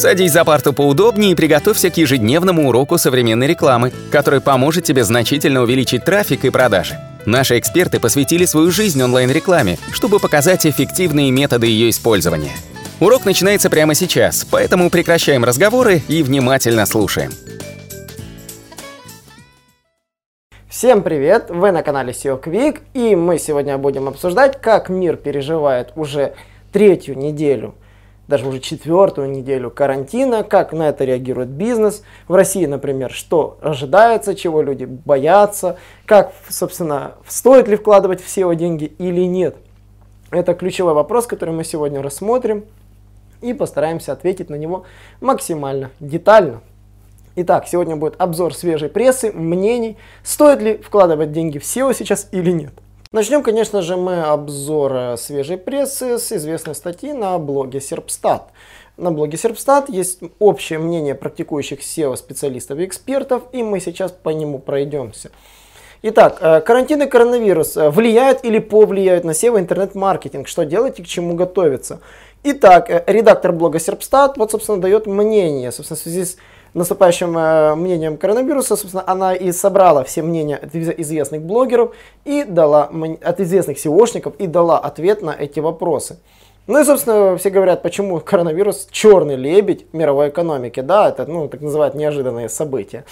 Садись за парту поудобнее и приготовься к ежедневному уроку современной рекламы, который поможет тебе значительно увеличить трафик и продажи. Наши эксперты посвятили свою жизнь онлайн-рекламе, чтобы показать эффективные методы ее использования. Урок начинается прямо сейчас, поэтому прекращаем разговоры и внимательно слушаем. Всем привет! Вы на канале SEO Quick и мы сегодня будем обсуждать, как мир переживает уже третью неделю даже уже четвертую неделю карантина, как на это реагирует бизнес. В России, например, что ожидается, чего люди боятся, как, собственно, стоит ли вкладывать в SEO деньги или нет. Это ключевой вопрос, который мы сегодня рассмотрим и постараемся ответить на него максимально детально. Итак, сегодня будет обзор свежей прессы, мнений, стоит ли вкладывать деньги в SEO сейчас или нет. Начнем, конечно же, мы обзор э, свежей прессы с известной статьи на блоге Серпстат. На блоге Серпстат есть общее мнение практикующих SEO-специалистов и экспертов, и мы сейчас по нему пройдемся. Итак, э, карантин и коронавирус э, влияют или повлияют на SEO интернет-маркетинг? Что делать и к чему готовиться? Итак, редактор блога Серпстат вот, собственно, дает мнение, собственно, в связи с наступающим э, мнением коронавируса, собственно, она и собрала все мнения от известных блогеров и дала, от известных SEOшников и дала ответ на эти вопросы. Ну и, собственно, все говорят, почему коронавирус черный лебедь мировой экономики. Да, это, ну, так называют неожиданные события.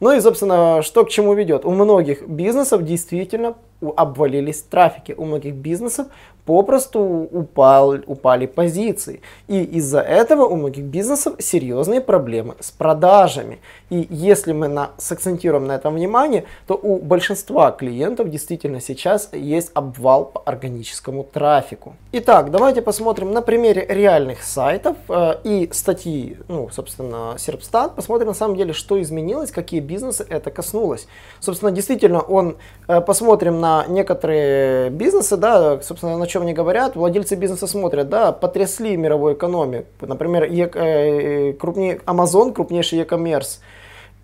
Ну и, собственно, что к чему ведет? У многих бизнесов действительно обвалились трафики, у многих бизнесов попросту упал, упали позиции. И из-за этого у многих бизнесов серьезные проблемы с продажами. И если мы на, сакцентируем на этом внимание, то у большинства клиентов действительно сейчас есть обвал по органическому трафику. Итак, давайте посмотрим на примере реальных сайтов э, и статьи, ну, собственно, Серпстат, посмотрим на самом деле, что изменилось, какие бизнесы это коснулось. Собственно, действительно, он, э, посмотрим на некоторые бизнесы, да, собственно, на чем они говорят, владельцы бизнеса смотрят, да, потрясли мировую экономику. Например, е, э, крупнее, Amazon, крупнейший e-commerce,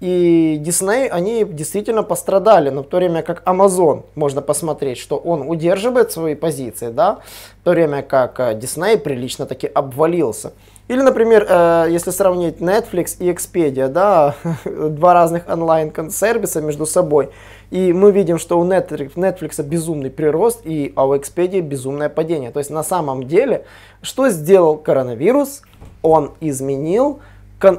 и Disney, они действительно пострадали, но в то время как Amazon, можно посмотреть, что он удерживает свои позиции, да, в то время как э, Disney прилично таки обвалился. Или, например, э, если сравнить Netflix и Expedia, да, два разных онлайн-сервиса между собой, и мы видим, что у Netflix безумный прирост, и, а у Expedia безумное падение. То есть на самом деле, что сделал коронавирус? Он изменил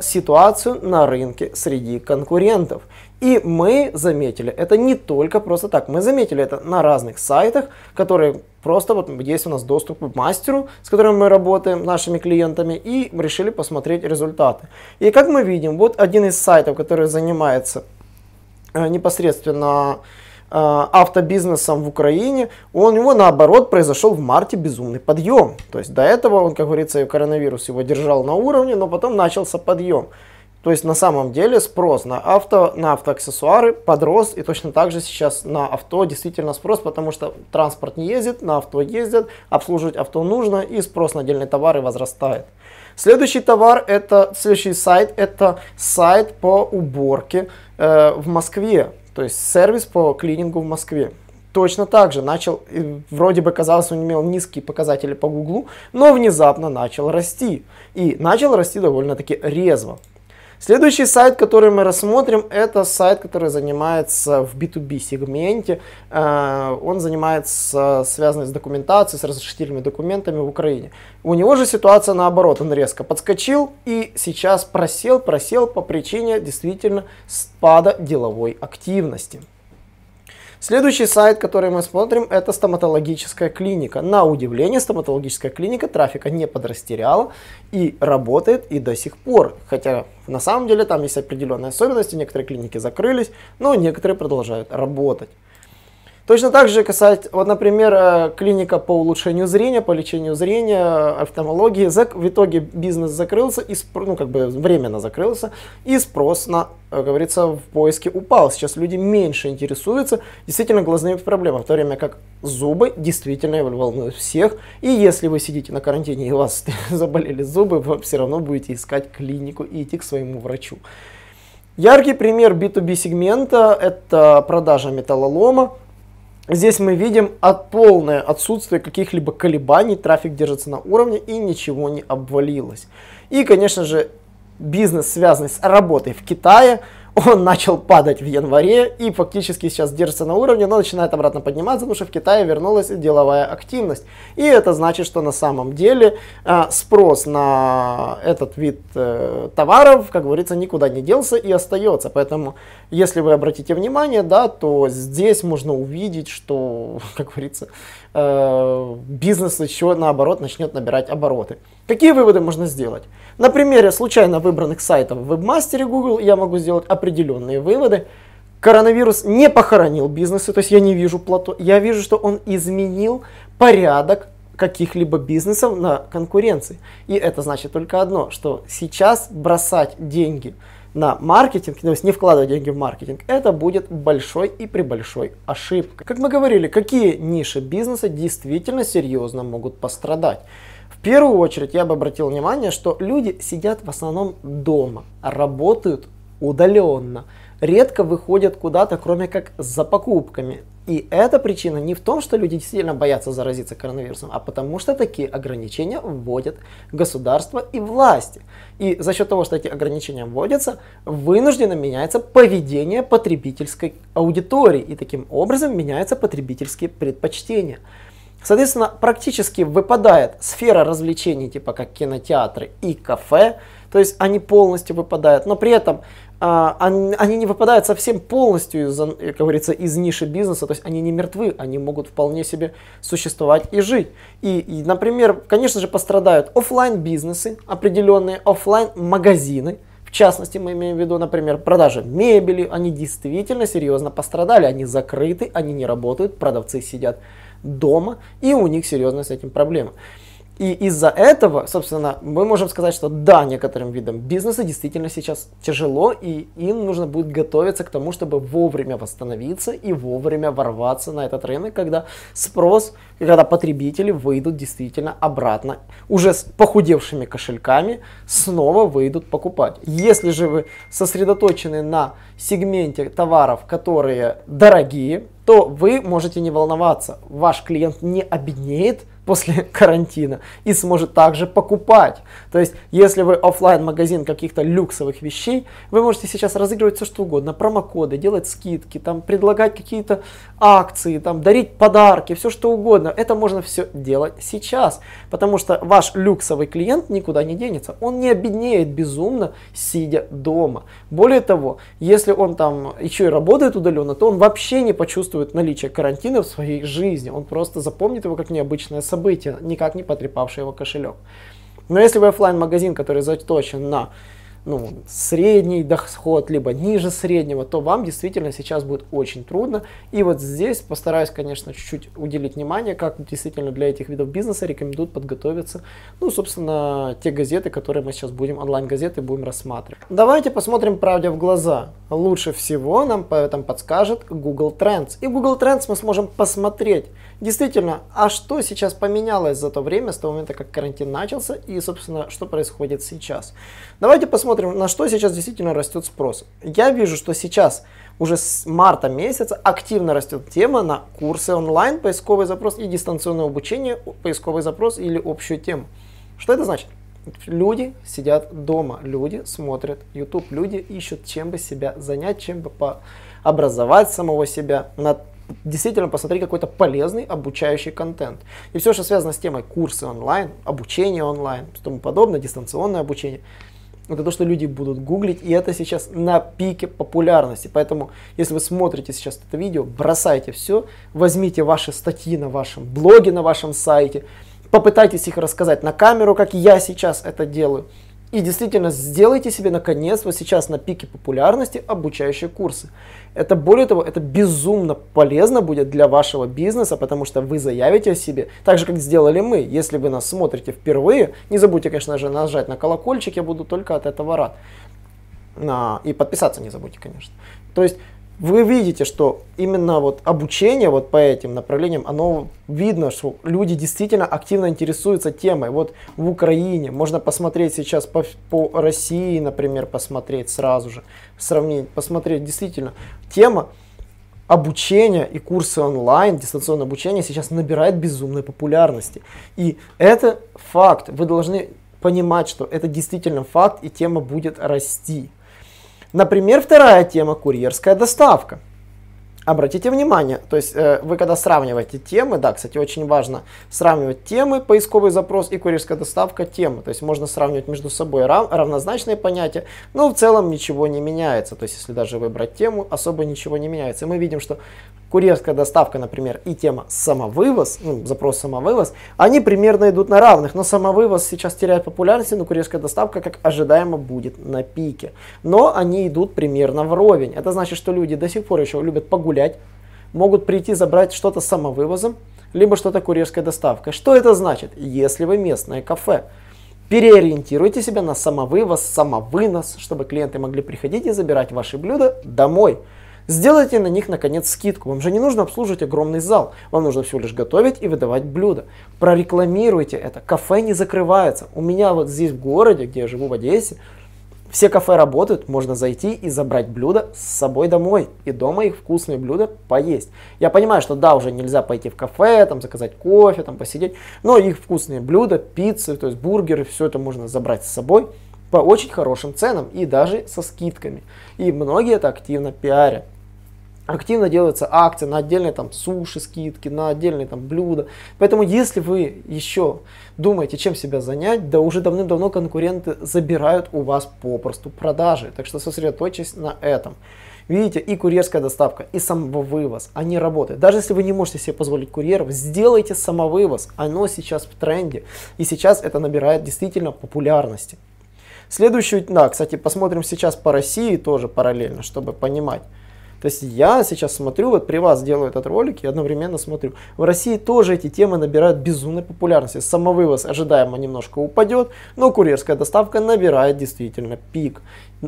ситуацию на рынке среди конкурентов. И мы заметили, это не только просто так, мы заметили это на разных сайтах, которые просто вот есть у нас доступ к мастеру, с которым мы работаем, нашими клиентами, и решили посмотреть результаты. И как мы видим, вот один из сайтов, который занимается э, непосредственно э, автобизнесом в Украине, у него наоборот произошел в марте безумный подъем. То есть до этого он, как говорится, коронавирус его держал на уровне, но потом начался подъем. То есть на самом деле спрос на авто, на автоаксессуары подрос, и точно так же сейчас на авто действительно спрос, потому что транспорт не ездит, на авто ездят, обслуживать авто нужно, и спрос на отдельные товары возрастает. Следующий товар, это следующий сайт, это сайт по уборке э, в Москве, то есть сервис по клинингу в Москве. Точно так же начал, вроде бы казалось, он имел низкие показатели по Гуглу, но внезапно начал расти. И начал расти довольно-таки резво. Следующий сайт, который мы рассмотрим, это сайт, который занимается в B2B сегменте. Э, он занимается связанной с документацией, с разрешительными документами в Украине. У него же ситуация наоборот, он резко подскочил и сейчас просел, просел по причине действительно спада деловой активности. Следующий сайт, который мы смотрим, это стоматологическая клиника. На удивление, стоматологическая клиника трафика не подрастеряла и работает и до сих пор. Хотя на самом деле там есть определенные особенности, некоторые клиники закрылись, но некоторые продолжают работать. Точно так же касается, вот, например, э, клиника по улучшению зрения, по лечению зрения, офтальмологии. В итоге бизнес закрылся, и, ну, как бы временно закрылся, и спрос на, как говорится, в поиске упал. Сейчас люди меньше интересуются действительно глазными проблемами, в то время как зубы действительно волнуют всех. И если вы сидите на карантине и у вас заболели зубы, вы все равно будете искать клинику и идти к своему врачу. Яркий пример B2B сегмента – это продажа металлолома. Здесь мы видим от полное отсутствие каких-либо колебаний, трафик держится на уровне и ничего не обвалилось. И, конечно же, бизнес, связанный с работой в Китае, он начал падать в январе и фактически сейчас держится на уровне, но начинает обратно подниматься, потому что в Китае вернулась деловая активность. И это значит, что на самом деле э, спрос на этот вид э, товаров, как говорится, никуда не делся и остается. Поэтому, если вы обратите внимание, да, то здесь можно увидеть, что, как говорится, э, бизнес еще наоборот начнет набирать обороты. Какие выводы можно сделать? На примере случайно выбранных сайтов в вебмастере Google я могу сделать определенные выводы. Коронавирус не похоронил бизнесы, то есть я не вижу плато, я вижу, что он изменил порядок каких-либо бизнесов на конкуренции. И это значит только одно, что сейчас бросать деньги на маркетинг, то есть не вкладывать деньги в маркетинг, это будет большой и при большой ошибкой. Как мы говорили, какие ниши бизнеса действительно серьезно могут пострадать? В первую очередь я бы обратил внимание, что люди сидят в основном дома, работают удаленно, редко выходят куда-то, кроме как за покупками. И эта причина не в том, что люди действительно боятся заразиться коронавирусом, а потому что такие ограничения вводят государство и власти. И за счет того, что эти ограничения вводятся, вынужденно меняется поведение потребительской аудитории. И таким образом меняются потребительские предпочтения. Соответственно, практически выпадает сфера развлечений, типа как кинотеатры и кафе, то есть они полностью выпадают, но при этом а, они, они не выпадают совсем полностью, из, как говорится, из ниши бизнеса, то есть они не мертвы, они могут вполне себе существовать и жить. И, и например, конечно же, пострадают офлайн бизнесы, определенные офлайн магазины, в частности, мы имеем в виду, например, продажи мебели, они действительно серьезно пострадали, они закрыты, они не работают, продавцы сидят дома, и у них серьезная с этим проблема. И из-за этого, собственно, мы можем сказать, что да, некоторым видам бизнеса действительно сейчас тяжело, и им нужно будет готовиться к тому, чтобы вовремя восстановиться и вовремя ворваться на этот рынок, когда спрос, когда потребители выйдут действительно обратно, уже с похудевшими кошельками, снова выйдут покупать. Если же вы сосредоточены на сегменте товаров, которые дорогие, то вы можете не волноваться. Ваш клиент не обеднеет, после карантина и сможет также покупать. То есть, если вы офлайн магазин каких-то люксовых вещей, вы можете сейчас разыгрывать все что угодно, промокоды, делать скидки, там, предлагать какие-то акции, там, дарить подарки, все что угодно. Это можно все делать сейчас, потому что ваш люксовый клиент никуда не денется. Он не обеднеет безумно, сидя дома. Более того, если он там еще и работает удаленно, то он вообще не почувствует наличие карантина в своей жизни. Он просто запомнит его как необычное событие событие, никак не потрепавшее его кошелек. Но если вы офлайн магазин который заточен на ну, средний доход, либо ниже среднего, то вам действительно сейчас будет очень трудно. И вот здесь постараюсь, конечно, чуть-чуть уделить внимание, как действительно для этих видов бизнеса рекомендуют подготовиться, ну, собственно, те газеты, которые мы сейчас будем, онлайн-газеты будем рассматривать. Давайте посмотрим правде в глаза. Лучше всего нам по этому подскажет Google Trends. И Google Trends мы сможем посмотреть, действительно, а что сейчас поменялось за то время, с того момента, как карантин начался, и, собственно, что происходит сейчас. Давайте посмотрим, на что сейчас действительно растет спрос. Я вижу, что сейчас уже с марта месяца активно растет тема на курсы онлайн, поисковый запрос и дистанционное обучение, поисковый запрос или общую тему. Что это значит? Люди сидят дома, люди смотрят YouTube, люди ищут, чем бы себя занять, чем бы пообразовать самого себя, над действительно посмотреть какой-то полезный обучающий контент. И все, что связано с темой курсы онлайн, обучение онлайн, тому подобное, дистанционное обучение, это то, что люди будут гуглить, и это сейчас на пике популярности. Поэтому, если вы смотрите сейчас это видео, бросайте все, возьмите ваши статьи на вашем блоге, на вашем сайте, попытайтесь их рассказать на камеру, как я сейчас это делаю. И действительно сделайте себе наконец вот сейчас на пике популярности обучающие курсы. Это более того, это безумно полезно будет для вашего бизнеса, потому что вы заявите о себе, так же как сделали мы. Если вы нас смотрите впервые, не забудьте, конечно же, нажать на колокольчик, я буду только от этого рад. И подписаться не забудьте, конечно. То есть вы видите, что именно вот обучение вот по этим направлениям, оно видно, что люди действительно активно интересуются темой. Вот в Украине можно посмотреть сейчас по, по России, например, посмотреть сразу же, сравнить, посмотреть действительно. Тема обучения и курсы онлайн, дистанционное обучение сейчас набирает безумной популярности. И это факт. Вы должны понимать, что это действительно факт и тема будет расти. Например, вторая тема – курьерская доставка. Обратите внимание, то есть э, вы когда сравниваете темы, да, кстати, очень важно сравнивать темы, поисковый запрос и курьерская доставка темы. То есть можно сравнивать между собой рав, равнозначные понятия, но в целом ничего не меняется. То есть если даже выбрать тему, особо ничего не меняется. И мы видим, что курьерская доставка, например, и тема самовывоз, ну, запрос самовывоз, они примерно идут на равных, но самовывоз сейчас теряет популярность, но курьерская доставка, как ожидаемо, будет на пике. Но они идут примерно вровень. Это значит, что люди до сих пор еще любят погулять, могут прийти забрать что-то самовывозом, либо что-то курьерской доставкой. Что это значит? Если вы местное кафе, переориентируйте себя на самовывоз, самовынос, чтобы клиенты могли приходить и забирать ваши блюда домой. Сделайте на них, наконец, скидку. Вам же не нужно обслуживать огромный зал. Вам нужно всего лишь готовить и выдавать блюда. Прорекламируйте это. Кафе не закрывается. У меня вот здесь в городе, где я живу в Одессе, все кафе работают, можно зайти и забрать блюда с собой домой. И дома их вкусные блюда поесть. Я понимаю, что да, уже нельзя пойти в кафе, там заказать кофе, там посидеть. Но их вкусные блюда, пиццы, то есть бургеры, все это можно забрать с собой по очень хорошим ценам и даже со скидками. И многие это активно пиарят активно делаются акции на отдельные там суши скидки, на отдельные там блюда. Поэтому если вы еще думаете, чем себя занять, да уже давным-давно конкуренты забирают у вас попросту продажи. Так что сосредоточьтесь на этом. Видите, и курьерская доставка, и самовывоз, они работают. Даже если вы не можете себе позволить курьеров, сделайте самовывоз. Оно сейчас в тренде. И сейчас это набирает действительно популярности. Следующую, да, кстати, посмотрим сейчас по России тоже параллельно, чтобы понимать. То есть я сейчас смотрю, вот при вас делаю этот ролик и одновременно смотрю. В России тоже эти темы набирают безумной популярности. Самовывоз ожидаемо немножко упадет, но курьерская доставка набирает действительно пик.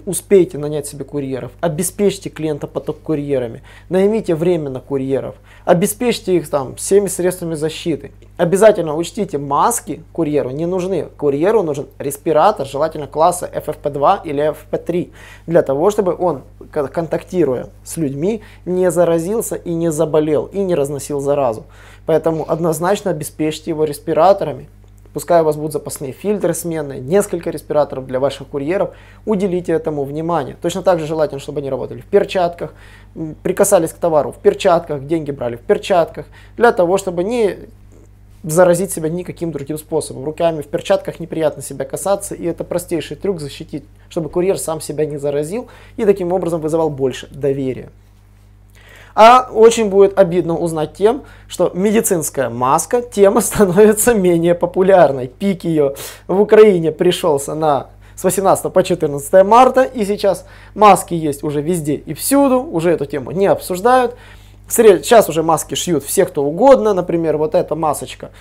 Успейте нанять себе курьеров, обеспечьте клиента поток курьерами, наймите временно курьеров, обеспечьте их там всеми средствами защиты. Обязательно учтите, маски курьеру не нужны. Курьеру нужен респиратор, желательно класса FFP2 или FFP3, для того, чтобы он, контактируя с людьми, не заразился и не заболел, и не разносил заразу. Поэтому однозначно обеспечьте его респираторами, Пускай у вас будут запасные фильтры сменные, несколько респираторов для ваших курьеров. Уделите этому внимание. Точно так же желательно, чтобы они работали в перчатках, прикасались к товару в перчатках, деньги брали в перчатках, для того, чтобы не заразить себя никаким другим способом. Руками в перчатках неприятно себя касаться, и это простейший трюк защитить, чтобы курьер сам себя не заразил и таким образом вызывал больше доверия. А очень будет обидно узнать тем, что медицинская маска, тема становится менее популярной. Пик ее в Украине пришелся на с 18 по 14 марта, и сейчас маски есть уже везде и всюду, уже эту тему не обсуждают. Сейчас уже маски шьют все, кто угодно, например, вот эта масочка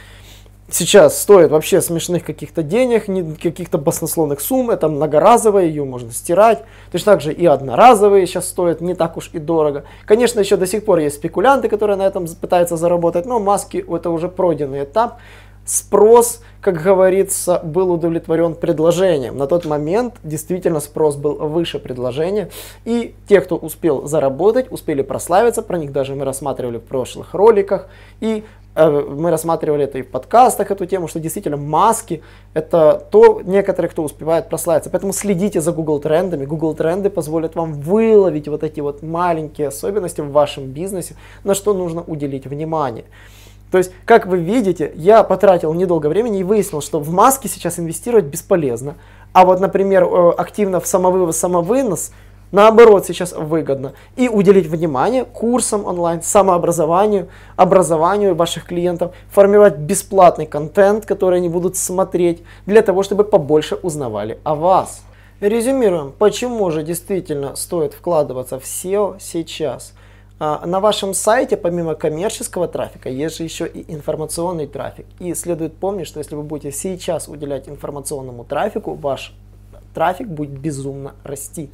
сейчас стоит вообще смешных каких-то денег, каких-то баснословных сумм, это многоразовая, ее можно стирать. Точно так же и одноразовые сейчас стоят не так уж и дорого. Конечно, еще до сих пор есть спекулянты, которые на этом пытаются заработать, но маски это уже пройденный этап. Спрос, как говорится, был удовлетворен предложением. На тот момент действительно спрос был выше предложения. И те, кто успел заработать, успели прославиться, про них даже мы рассматривали в прошлых роликах. И Э, мы рассматривали это и в подкастах, эту тему, что действительно маски это то, некоторые, кто успевает прославиться. Поэтому следите за Google трендами. Google тренды позволят вам выловить вот эти вот маленькие особенности в вашем бизнесе, на что нужно уделить внимание. То есть, как вы видите, я потратил недолго времени и выяснил, что в маски сейчас инвестировать бесполезно. А вот, например, э, активно в самовывоз, самовынос – наоборот сейчас выгодно. И уделить внимание курсам онлайн, самообразованию, образованию ваших клиентов, формировать бесплатный контент, который они будут смотреть, для того, чтобы побольше узнавали о вас. Резюмируем, почему же действительно стоит вкладываться в SEO сейчас. А, на вашем сайте помимо коммерческого трафика есть же еще и информационный трафик. И следует помнить, что если вы будете сейчас уделять информационному трафику, ваш трафик будет безумно расти.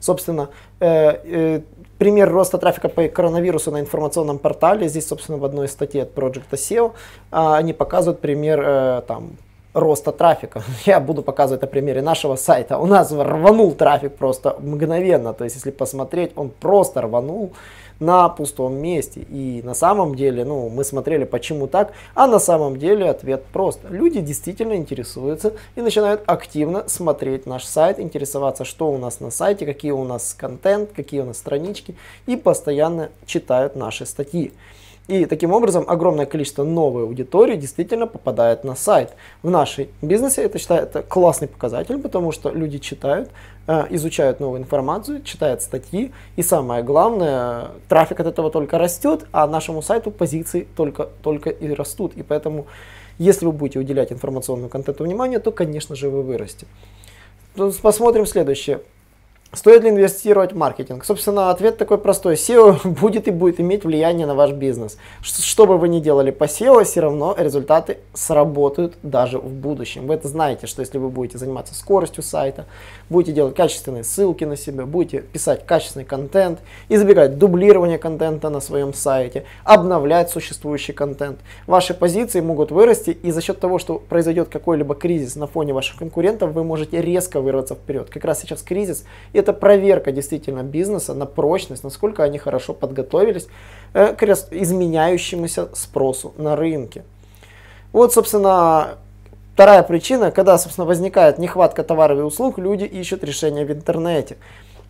Собственно, э, э, пример роста трафика по коронавирусу на информационном портале, здесь, собственно, в одной статье от Project SEO, э, они показывают пример э, там, роста трафика. Я буду показывать на примере нашего сайта. У нас рванул трафик просто мгновенно. То есть, если посмотреть, он просто рванул на пустом месте. И на самом деле, ну, мы смотрели, почему так, а на самом деле ответ прост. Люди действительно интересуются и начинают активно смотреть наш сайт, интересоваться, что у нас на сайте, какие у нас контент, какие у нас странички, и постоянно читают наши статьи. И таким образом огромное количество новой аудитории действительно попадает на сайт. В нашей бизнесе это считается классный показатель, потому что люди читают, э, изучают новую информацию, читают статьи, и самое главное, трафик от этого только растет, а нашему сайту позиции только, только и растут. И поэтому, если вы будете уделять информационному контенту внимание, то, конечно же, вы вырастете. Посмотрим следующее. Стоит ли инвестировать в маркетинг? Собственно, ответ такой простой. SEO будет и будет иметь влияние на ваш бизнес. Что бы вы ни делали по SEO, все равно результаты сработают даже в будущем. Вы это знаете, что если вы будете заниматься скоростью сайта, будете делать качественные ссылки на себя, будете писать качественный контент, избегать дублирования контента на своем сайте, обновлять существующий контент, ваши позиции могут вырасти, и за счет того, что произойдет какой-либо кризис на фоне ваших конкурентов, вы можете резко вырваться вперед. Как раз сейчас кризис, и это проверка действительно бизнеса на прочность, насколько они хорошо подготовились э, к изменяющемуся спросу на рынке. Вот, собственно, вторая причина, когда, собственно, возникает нехватка товаров и услуг, люди ищут решения в интернете.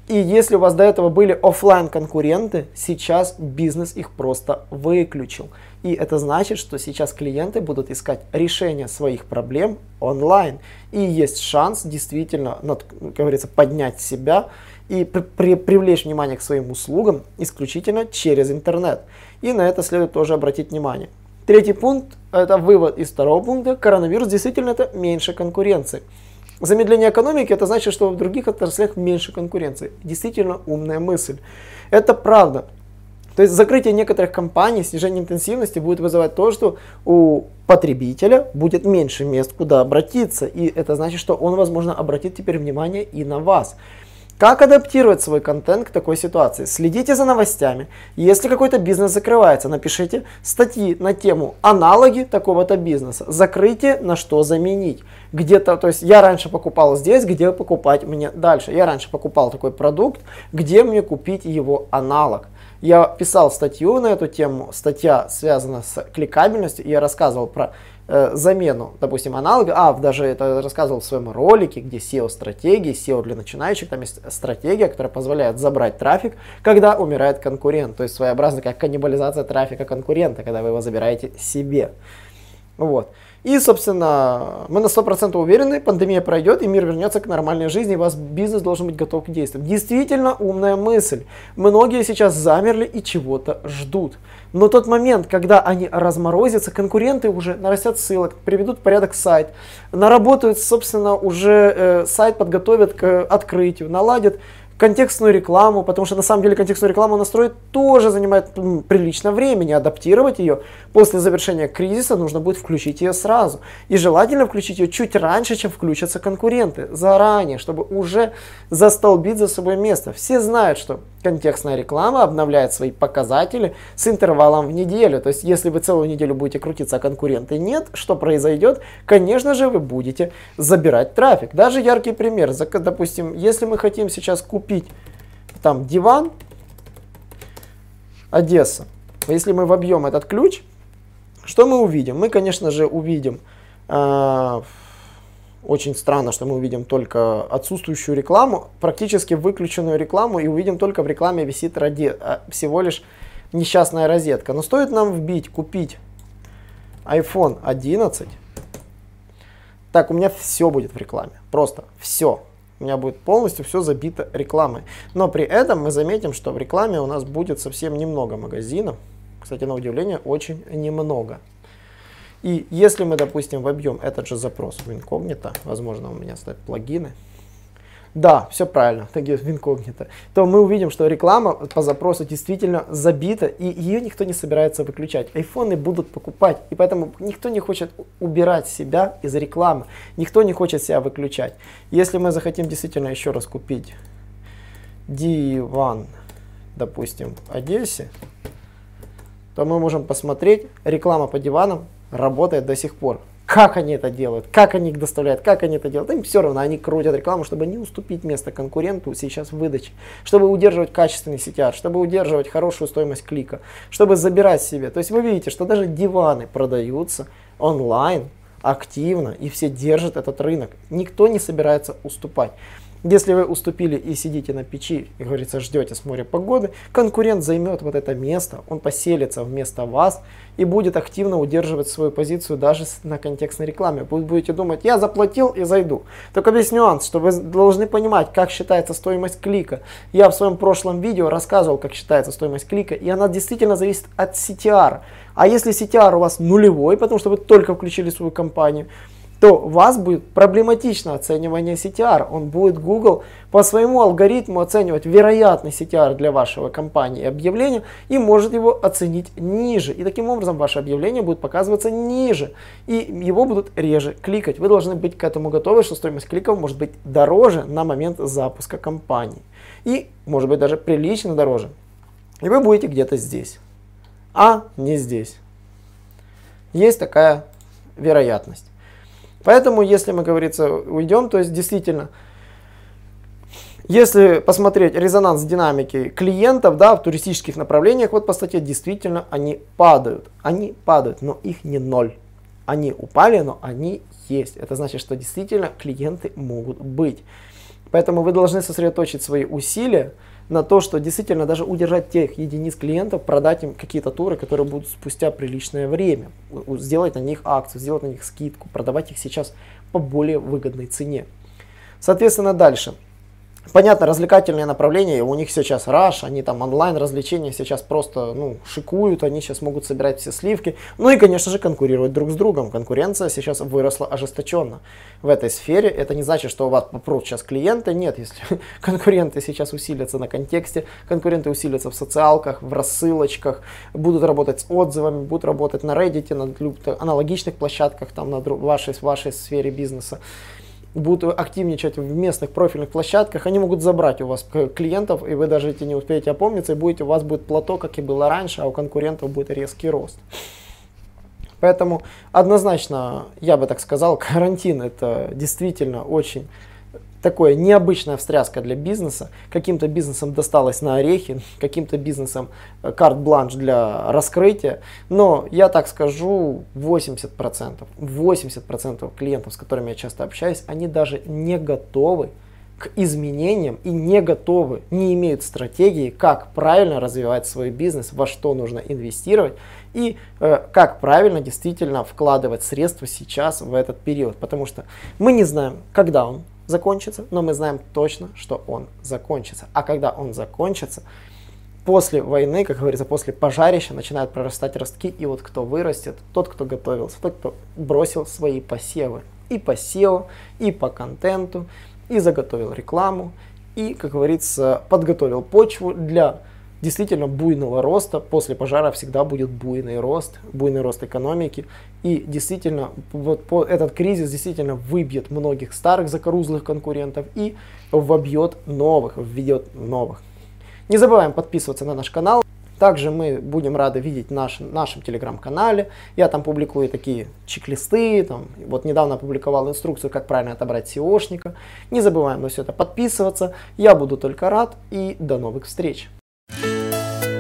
И если у вас до этого были офлайн конкуренты, сейчас бизнес их просто выключил. И это значит, что сейчас клиенты будут искать решение своих проблем онлайн. И есть шанс действительно, как говорится, поднять себя и при, при, привлечь внимание к своим услугам исключительно через интернет. И на это следует тоже обратить внимание. Третий пункт, это вывод из второго пункта, коронавирус действительно это меньше конкуренции. Замедление экономики это значит, что в других отраслях меньше конкуренции. Действительно умная мысль. Это правда. То есть закрытие некоторых компаний, снижение интенсивности будет вызывать то, что у потребителя будет меньше мест, куда обратиться. И это значит, что он, возможно, обратит теперь внимание и на вас. Как адаптировать свой контент к такой ситуации? Следите за новостями. Если какой-то бизнес закрывается, напишите статьи на тему аналоги такого-то бизнеса. Закрытие, на что заменить. Где-то, то есть я раньше покупал здесь, где покупать мне дальше. Я раньше покупал такой продукт, где мне купить его аналог. Я писал статью на эту тему, статья связана с кликабельностью, я рассказывал про э, замену, допустим, аналога, а даже это рассказывал в своем ролике, где SEO-стратегии, SEO для начинающих, там есть стратегия, которая позволяет забрать трафик, когда умирает конкурент, то есть своеобразно как каннибализация трафика конкурента, когда вы его забираете себе. Вот. И, собственно, мы на 100% уверены, пандемия пройдет, и мир вернется к нормальной жизни, и ваш бизнес должен быть готов к действиям. Действительно умная мысль. Многие сейчас замерли и чего-то ждут. Но тот момент, когда они разморозятся, конкуренты уже нарастят ссылок, приведут в порядок сайт, наработают, собственно, уже э, сайт подготовят к открытию, наладят контекстную рекламу, потому что на самом деле контекстную рекламу настроить тоже занимает прилично времени, адаптировать ее после завершения кризиса нужно будет включить ее сразу. И желательно включить ее чуть раньше, чем включатся конкуренты, заранее, чтобы уже застолбить за собой место. Все знают, что контекстная реклама обновляет свои показатели с интервалом в неделю. То есть, если вы целую неделю будете крутиться, а конкуренты нет, что произойдет? Конечно же, вы будете забирать трафик. Даже яркий пример. Допустим, если мы хотим сейчас купить там диван, Одесса. Если мы вобьем этот ключ, что мы увидим? Мы, конечно же, увидим э, очень странно, что мы увидим только отсутствующую рекламу, практически выключенную рекламу, и увидим только в рекламе висит ради, а, всего лишь несчастная розетка. Но стоит нам вбить, купить iPhone 11, так, у меня все будет в рекламе. Просто все. У меня будет полностью все забито рекламой. Но при этом мы заметим, что в рекламе у нас будет совсем немного магазинов. Кстати, на удивление, очень немного. И если мы, допустим, вобьем этот же запрос в инкогнито, возможно, у меня стоят плагины, да, все правильно, таги в инкогнито, то мы увидим, что реклама по запросу действительно забита, и ее никто не собирается выключать. Айфоны будут покупать, и поэтому никто не хочет убирать себя из рекламы, никто не хочет себя выключать. Если мы захотим действительно еще раз купить диван, допустим, в Одессе, то мы можем посмотреть реклама по диванам работает до сих пор. Как они это делают, как они их доставляют, как они это делают. Им все равно, они крутят рекламу, чтобы не уступить место конкуренту сейчас в выдаче, чтобы удерживать качественный CTR, чтобы удерживать хорошую стоимость клика, чтобы забирать себе. То есть вы видите, что даже диваны продаются онлайн активно, и все держат этот рынок. Никто не собирается уступать. Если вы уступили и сидите на печи, и, говорится, ждете с моря погоды, конкурент займет вот это место, он поселится вместо вас и будет активно удерживать свою позицию даже на контекстной рекламе. Вы будете думать, я заплатил и зайду. Только весь нюанс, что вы должны понимать, как считается стоимость клика. Я в своем прошлом видео рассказывал, как считается стоимость клика, и она действительно зависит от CTR. А если CTR у вас нулевой, потому что вы только включили свою компанию, то у вас будет проблематично оценивание CTR. Он будет Google по своему алгоритму оценивать вероятный CTR для вашего компании объявления и может его оценить ниже. И таким образом ваше объявление будет показываться ниже. И его будут реже кликать. Вы должны быть к этому готовы, что стоимость кликов может быть дороже на момент запуска кампании. И может быть даже прилично дороже. И вы будете где-то здесь, а не здесь. Есть такая вероятность. Поэтому, если мы, говорится, уйдем, то есть действительно, если посмотреть резонанс динамики клиентов да, в туристических направлениях, вот по статье действительно они падают. Они падают, но их не ноль. Они упали, но они есть. Это значит, что действительно клиенты могут быть. Поэтому вы должны сосредоточить свои усилия на то, что действительно даже удержать тех единиц клиентов, продать им какие-то туры, которые будут спустя приличное время, сделать на них акцию, сделать на них скидку, продавать их сейчас по более выгодной цене. Соответственно, дальше. Понятно, развлекательные направления, у них сейчас раш, они там онлайн развлечения сейчас просто ну, шикуют, они сейчас могут собирать все сливки. Ну и, конечно же, конкурировать друг с другом. Конкуренция сейчас выросла ожесточенно в этой сфере. Это не значит, что у вас попрут сейчас клиенты. Нет, если конкуренты сейчас усилятся на контексте, конкуренты усилятся в социалках, в рассылочках, будут работать с отзывами, будут работать на Reddit, на аналогичных площадках, там на вашей, вашей сфере бизнеса будут активничать в местных профильных площадках, они могут забрать у вас клиентов, и вы даже эти не успеете опомниться, и будете, у вас будет плато, как и было раньше, а у конкурентов будет резкий рост. Поэтому однозначно, я бы так сказал, карантин это действительно очень такое необычная встряска для бизнеса. Каким-то бизнесам досталось на орехи, каким-то бизнесам э, карт-бланш для раскрытия. Но я так скажу, 80%, 80% клиентов, с которыми я часто общаюсь, они даже не готовы к изменениям и не готовы, не имеют стратегии, как правильно развивать свой бизнес, во что нужно инвестировать и э, как правильно действительно вкладывать средства сейчас в этот период. Потому что мы не знаем, когда он закончится, но мы знаем точно, что он закончится. А когда он закончится, после войны, как говорится, после пожарища начинают прорастать ростки, и вот кто вырастет, тот, кто готовился, тот, кто бросил свои посевы и по SEO, и по контенту, и заготовил рекламу, и, как говорится, подготовил почву для действительно буйного роста. После пожара всегда будет буйный рост, буйный рост экономики. И действительно, вот по, этот кризис действительно выбьет многих старых закорузлых конкурентов и вобьет новых, введет новых. Не забываем подписываться на наш канал. Также мы будем рады видеть наш, в нашем телеграм-канале. Я там публикую такие чек-листы. Там, вот недавно опубликовал инструкцию, как правильно отобрать SEOшника. Не забываем на все это подписываться. Я буду только рад и до новых встреч.